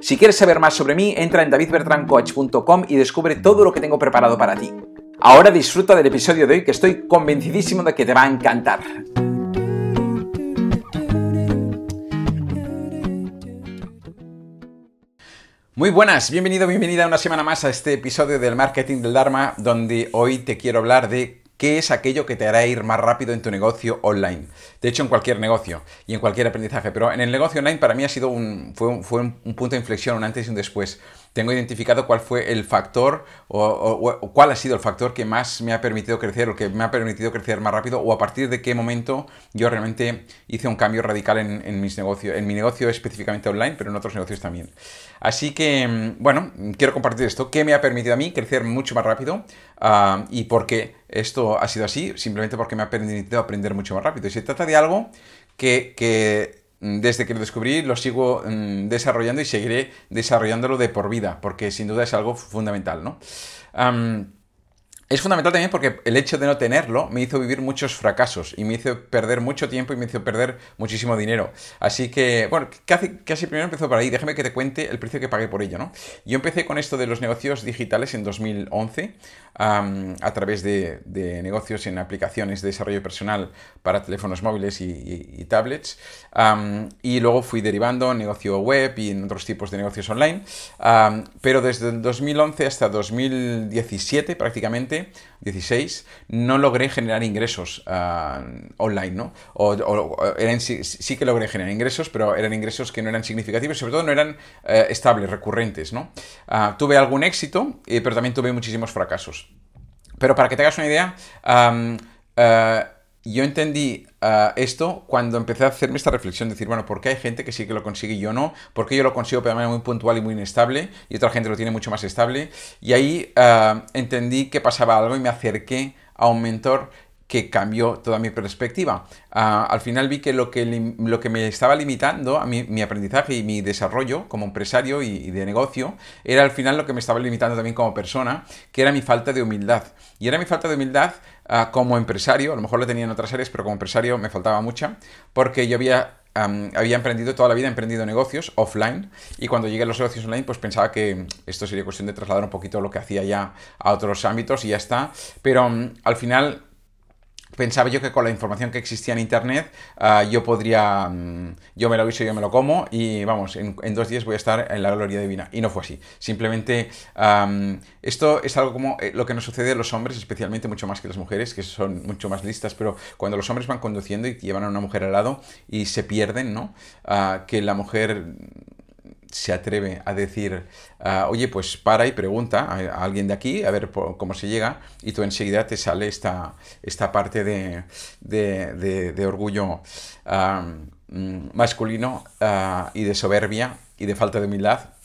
Si quieres saber más sobre mí, entra en davidbertrancoach.com y descubre todo lo que tengo preparado para ti. Ahora disfruta del episodio de hoy que estoy convencidísimo de que te va a encantar. Muy buenas, bienvenido, bienvenida una semana más a este episodio del Marketing del Dharma, donde hoy te quiero hablar de qué es aquello que te hará ir más rápido en tu negocio online. De hecho, en cualquier negocio y en cualquier aprendizaje, pero en el negocio online para mí ha sido un, fue un, fue un punto de inflexión, un antes y un después tengo identificado cuál fue el factor o, cuál ha sido el factor que más me ha permitido crecer o que me ha permitido crecer más rápido o a partir de qué momento yo realmente hice un cambio radical en, mis negocios, en mi negocio específicamente online, pero en otros negocios también. Así que, mm, bueno, quiero compartir esto, qué me ha permitido a mí crecer mucho más rápido ah, y por qué esto ha sido así, simplemente porque me ha permitido aprender mucho más rápido. Y se trata de algo que, que desde que lo descubrí lo sigo mm, desarrollando y seguiré desarrollándolo de por vida, porque sin duda es algo fundamental, ¿no? Es fundamental también porque el hecho de no tenerlo me hizo vivir muchos fracasos y me hizo perder mucho tiempo y me hizo perder muchísimo dinero. Así que, bueno, casi, casi primero empezó por ahí. Déjame que te cuente el precio que pagué por ello, ¿no? Yo empecé con esto de los negocios digitales en 2011 a través de, negocios en aplicaciones de desarrollo personal para teléfonos móviles y, tablets. y luego fui derivando en negocio web y en otros tipos de negocios online. pero desde el 2011 hasta 2017 prácticamente 16, no logré generar ingresos ah, online, ¿no? O, sí, que logré generar ingresos, pero eran ingresos que no eran significativos, sobre todo no eran eh, estables, recurrentes, ¿no? Ah, tuve algún éxito, eh, pero también tuve muchísimos fracasos. Pero para que te hagas una idea, yo entendí ah, esto cuando empecé a hacerme esta reflexión, decir, bueno, ¿por qué hay gente que sí que lo consigue y yo no? ¿Por qué yo lo consigo de manera muy puntual y muy inestable y otra gente lo tiene mucho más estable? Y ahí ah, entendí que pasaba algo y me acerqué a un mentor que cambió toda mi perspectiva. Ah, al final vi que lo que, lo que me estaba limitando a mi, aprendizaje y mi desarrollo como empresario y, de negocio era al final lo que me estaba limitando también como persona, que era mi falta de humildad. Y era mi falta de humildad como empresario, a lo mejor lo tenía en otras áreas, pero como empresario me faltaba mucha, porque yo había había emprendido toda la vida, emprendido negocios offline y cuando llegué a los negocios online pues pensaba que esto sería cuestión de trasladar un poquito lo que hacía ya a otros ámbitos y ya está, pero al final pensaba yo que con la información que existía en internet ah, yo podría, mm, yo me lo aviso, yo me lo como y vamos, en, dos días voy a estar en la gloria divina. Y no fue así. Simplemente esto es algo como eh, lo que nos sucede a los hombres, especialmente mucho más que las mujeres, que son mucho más listas, pero cuando los hombres van conduciendo y llevan a una mujer al lado y se pierden, ¿no? Ah, que la mujer se atreve a decir, ah, oye, pues para y pregunta a, alguien de aquí a ver cómo se llega, y tú enseguida te sale esta, esta parte de, de, orgullo mm, masculino ah, y de soberbia y de falta de humildad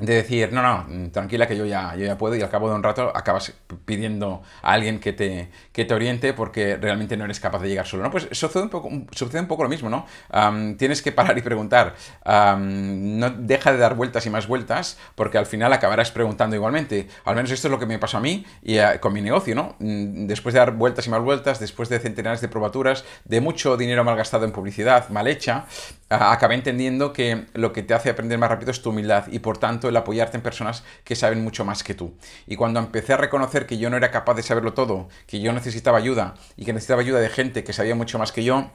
de decir, no, no, tranquila que yo ya, yo ya puedo y al cabo de un rato acabas pidiendo a alguien que te, que te oriente porque realmente no eres capaz de llegar solo. ¿no? Pues sucede un poco, sucede un poco lo mismo, ¿no? tienes que parar y preguntar. no deja de dar vueltas y más vueltas porque al final acabarás preguntando igualmente. Al menos esto es lo que me pasó a mí y con mi negocio, ¿no? Mm, después de dar vueltas y más vueltas, después de centenares de probaturas, de mucho dinero mal gastado en publicidad, mal hecha, acabé entendiendo que lo que te hace aprender más rápido es tu humildad y por tanto el apoyarte en personas que saben mucho más que tú. Y cuando empecé a reconocer que yo no era capaz de saberlo todo, que yo necesitaba ayuda y que necesitaba ayuda de gente que sabía mucho más que yo,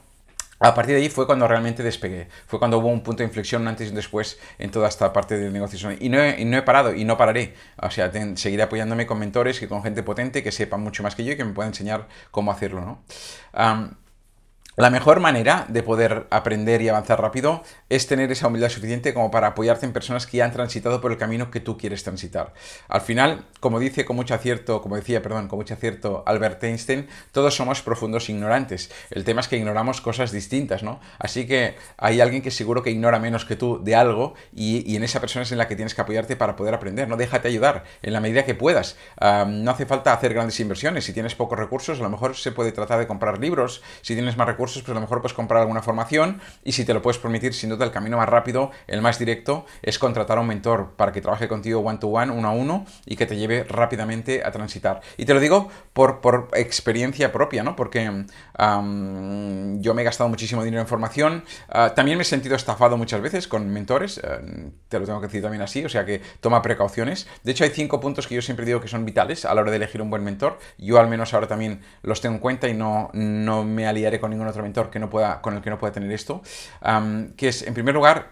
a partir de ahí fue cuando realmente despegué. Fue cuando hubo un punto de inflexión antes y después en toda esta parte del negocio. Y no he, no he parado y no pararé. O sea, seguiré apoyándome con mentores y con gente potente que sepa mucho más que yo y que me pueda enseñar cómo hacerlo. ¿no? La mejor manera de poder aprender y avanzar rápido es tener esa humildad suficiente como para apoyarte en personas que ya han transitado por el camino que tú quieres transitar. Al final, como dice con mucho acierto, como decía, perdón, con mucho acierto Albert Einstein, todos somos profundos ignorantes. El tema es que ignoramos cosas distintas, ¿no? Así que hay alguien que seguro que ignora menos que tú de algo y, en esa persona es en la que tienes que apoyarte para poder aprender. No déjate ayudar en la medida que puedas. no hace falta hacer grandes inversiones. Si tienes pocos recursos, a lo mejor se puede tratar de comprar libros. Si tienes más recursos, pues a lo mejor puedes comprar alguna formación y si te lo puedes permitir, sin duda el camino más rápido, el más directo, es contratar a un mentor para que trabaje contigo one to one, uno a uno y que te lleve rápidamente a transitar. Y te lo digo por, por experiencia propia, ¿no? Porque yo me he gastado muchísimo dinero en formación. Ah, también me he sentido estafado muchas veces con mentores. Eh, te lo tengo que decir también así, o sea que toma precauciones. De hecho, hay cinco puntos que yo siempre digo que son vitales a la hora de elegir un buen mentor. Yo al menos ahora también los tengo en cuenta y no, no me aliaré con ningún otro mentor que no pueda, con el que no pueda tener esto. que es, en primer lugar,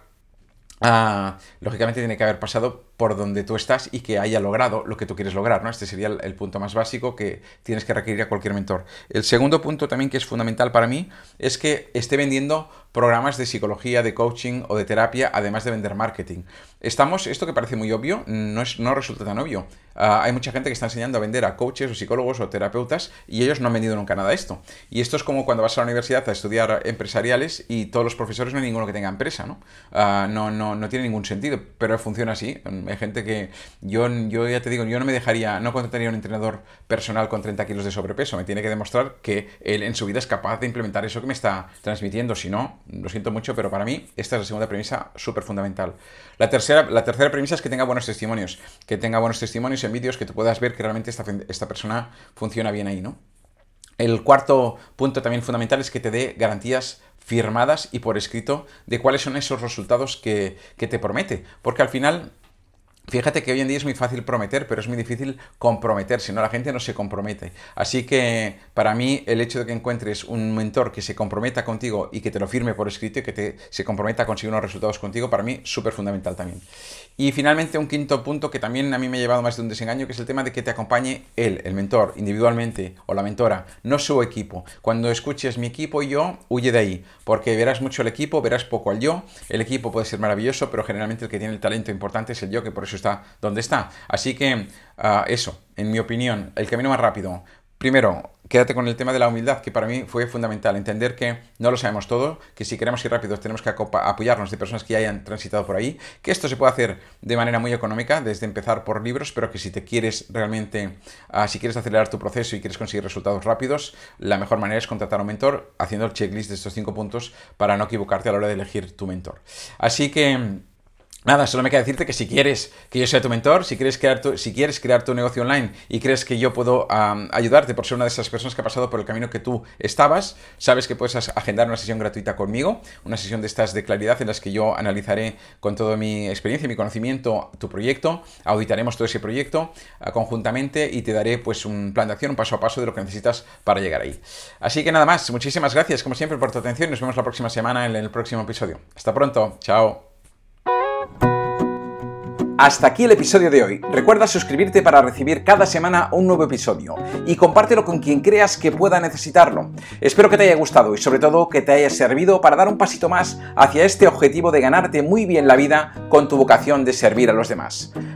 ah, lógicamente tiene que haber pasado por donde tú estás y que haya logrado lo que tú quieres lograr, ¿no? Este sería el, punto más básico que tienes que requerir a cualquier mentor. El segundo punto también que es fundamental para mí es que esté vendiendo programas de psicología, de coaching o de terapia, además de vender marketing. Estamos, esto que parece muy obvio, no, es, no resulta tan obvio. Ah, hay mucha gente que está enseñando a vender a coaches o psicólogos o terapeutas y ellos no han vendido nunca nada de esto. Y esto es como cuando vas a la universidad a estudiar empresariales y todos los profesores no hay ninguno que tenga empresa, ¿no? Ah, no, no, no tiene ningún sentido, pero funciona así hay gente que yo, yo ya te digo, yo no me dejaría, no contrataría un entrenador personal con 30 kilos de sobrepeso, me tiene que demostrar que él en su vida es capaz de implementar eso que me está transmitiendo, si no, lo siento mucho, pero para mí esta es la segunda premisa súper fundamental. La tercera, la tercera premisa es que tenga buenos testimonios, que tenga buenos testimonios en vídeos que tú puedas ver que realmente esta, esta persona funciona bien ahí, ¿no? El cuarto punto también fundamental es que te dé garantías firmadas y por escrito de cuáles son esos resultados que, que te promete. Porque al final Fíjate que hoy en día es muy fácil prometer, pero es muy difícil comprometer, si no la gente no se compromete. Así que para mí el hecho de que encuentres un mentor que se comprometa contigo y que te lo firme por escrito y que te, se comprometa a conseguir unos resultados contigo, para mí súper fundamental también. Y finalmente un quinto punto que también a mí me ha llevado más de un desengaño, que es el tema de que te acompañe él, el mentor, individualmente, o la mentora, no su equipo. Cuando escuches mi equipo y yo, huye de ahí, porque verás mucho el equipo, verás poco al yo. El equipo puede ser maravilloso, pero generalmente el que tiene el talento importante es el yo, que por eso está donde está. Así que ah, eso, en mi opinión, el camino más rápido. Primero, quédate con el tema de la humildad, que para mí fue fundamental. Entender que no lo sabemos todo, que si queremos ir rápidos tenemos que apoyarnos de personas que ya hayan transitado por ahí, que esto se puede hacer de manera muy económica, desde empezar por libros, pero que si te quieres realmente, ah, si quieres acelerar tu proceso y quieres conseguir resultados rápidos, la mejor manera es contratar a un mentor haciendo el checklist de estos cinco puntos para no equivocarte a la hora de elegir tu mentor. Así que Nada, solo me queda decirte que si quieres que yo sea tu mentor, si quieres crear tu, si quieres crear tu negocio online y crees que yo puedo ayudarte por ser una de esas personas que ha pasado por el camino que tú estabas, sabes que puedes agendar una sesión gratuita conmigo, una sesión de estas de claridad en las que yo analizaré con toda mi experiencia y mi conocimiento tu proyecto, auditaremos todo ese proyecto ah, conjuntamente y te daré pues un plan de acción, un paso a paso de lo que necesitas para llegar ahí. Así que nada más, muchísimas gracias como siempre por tu atención nos vemos la próxima semana en el próximo episodio. Hasta pronto, chao. Hasta aquí el episodio de hoy. Recuerda suscribirte para recibir cada semana un nuevo episodio y compártelo con quien creas que pueda necesitarlo. Espero que te haya gustado y sobre todo que te haya servido para dar un pasito más hacia este objetivo de ganarte muy bien la vida con tu vocación de servir a los demás.